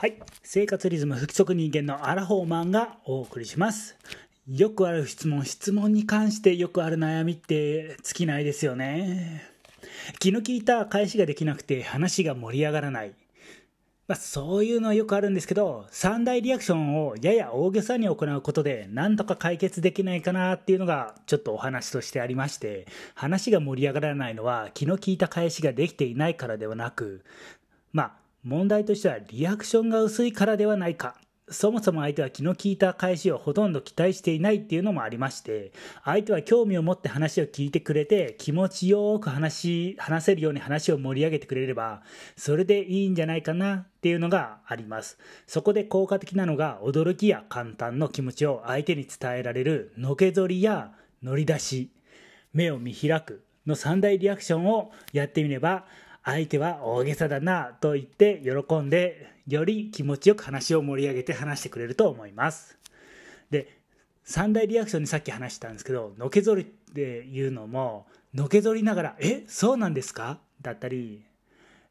はい。生活リズム不規則人間のアラフォーマンがお送りします。よくある質問、質問に関してよくある悩みって尽きないですよね。気の利いた返しができなくて話が盛り上がらない。まあ、そういうのはよくあるんですけど、三大リアクションをやや大げさに行うことで、なんとか解決できないかなっていうのが、ちょっとお話としてありまして、話が盛り上がらないのは、気の利いた返しができていないからではなく、まあ、問題としてはリアクションが薄いからではないか。そもそも相手は気の利いた返しをほとんど期待していないっていうのもありまして、相手は興味を持って話を聞いてくれて、気持ちよく話、話せるように話を盛り上げてくれれば、それでいいんじゃないかなっていうのがあります。そこで効果的なのが、驚きや簡単の気持ちを相手に伝えられる、のけぞりや乗り出し、目を見開くの3大リアクションをやってみれば、相手は大げさだなと言って喜んでより気持ちよく話を盛り上げて話してくれると思いますで三大リアクションにさっき話したんですけどのけぞりっていうのものけぞりながら「えそうなんですか?」だったり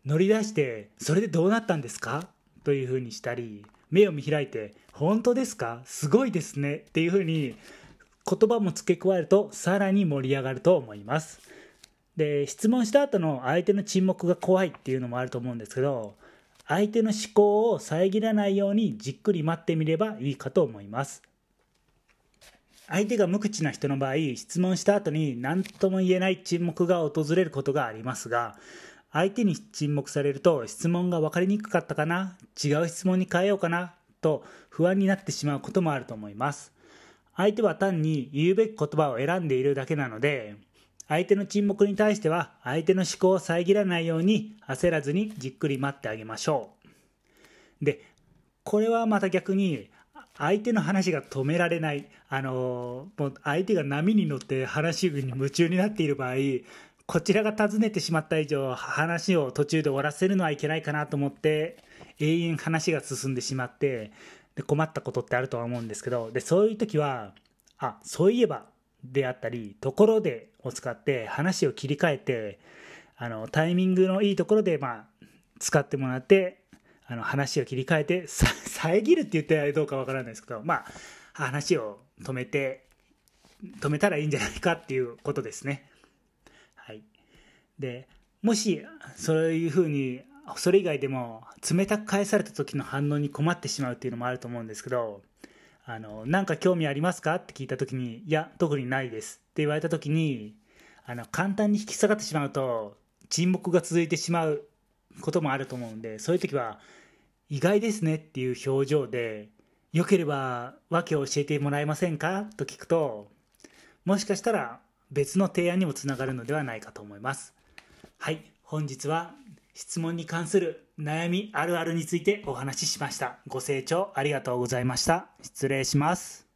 乗り出して「それでどうなったんですか?」というふうにしたり目を見開いて「本当ですか？すごいですね」っていうふうに言葉も付け加えるとさらに盛り上がると思いますで質問した後の相手の沈黙が怖いっていうのもあると思うんですけど相手の思考を遮らないようにじっくり待ってみればいいかと思います。相手が無口な人の場合質問した後に何とも言えない沈黙が訪れることがありますが相手に沈黙されると質問が分かりにくかったかな違う質問に変えようかなと不安になってしまうこともあると思います。相手は単に言うべき言葉を選んでいるだけなので相手の沈黙に対しては相手の思考を遮らないように焦らずにじっくり待ってあげましょう。で、これはまた逆に相手の話が止められない、あのもう相手が波に乗って話に夢中になっている場合、こちらが尋ねてしまった以上、話を途中で終わらせるのはいけないかなと思って、永遠話が進んでしまって、で困ったことってあるとは思うんですけど、でそういう時は、あそういえばであったり、ところでを使って話を切り替えて、あの、タイミングのいいところで、まあ、使ってもらって、あの、話を切り替えて、遮るって言ってどうかわからないですけど、まあ、話を止めて、止めたらいいんじゃないかっていうことですね。はい。で、もし、そういうふうに、それ以外でも、冷たく返された時の反応に困ってしまうっていうのもあると思うんですけど、あの、なんか興味ありますか？って聞いた時に、いや、特にないです。って言われた時に、あの、簡単に引き下がってしまうと、沈黙が続いてしまうこともあると思うんで、そういう時は、意外ですねっていう表情で、よければ訳を教えてもらえませんか？と聞くと、もしかしたら別の提案にもつながるのではないかと思います。はい、本日は質問に関する悩みあるあるについてお話ししました。ご清聴ありがとうございました。失礼します。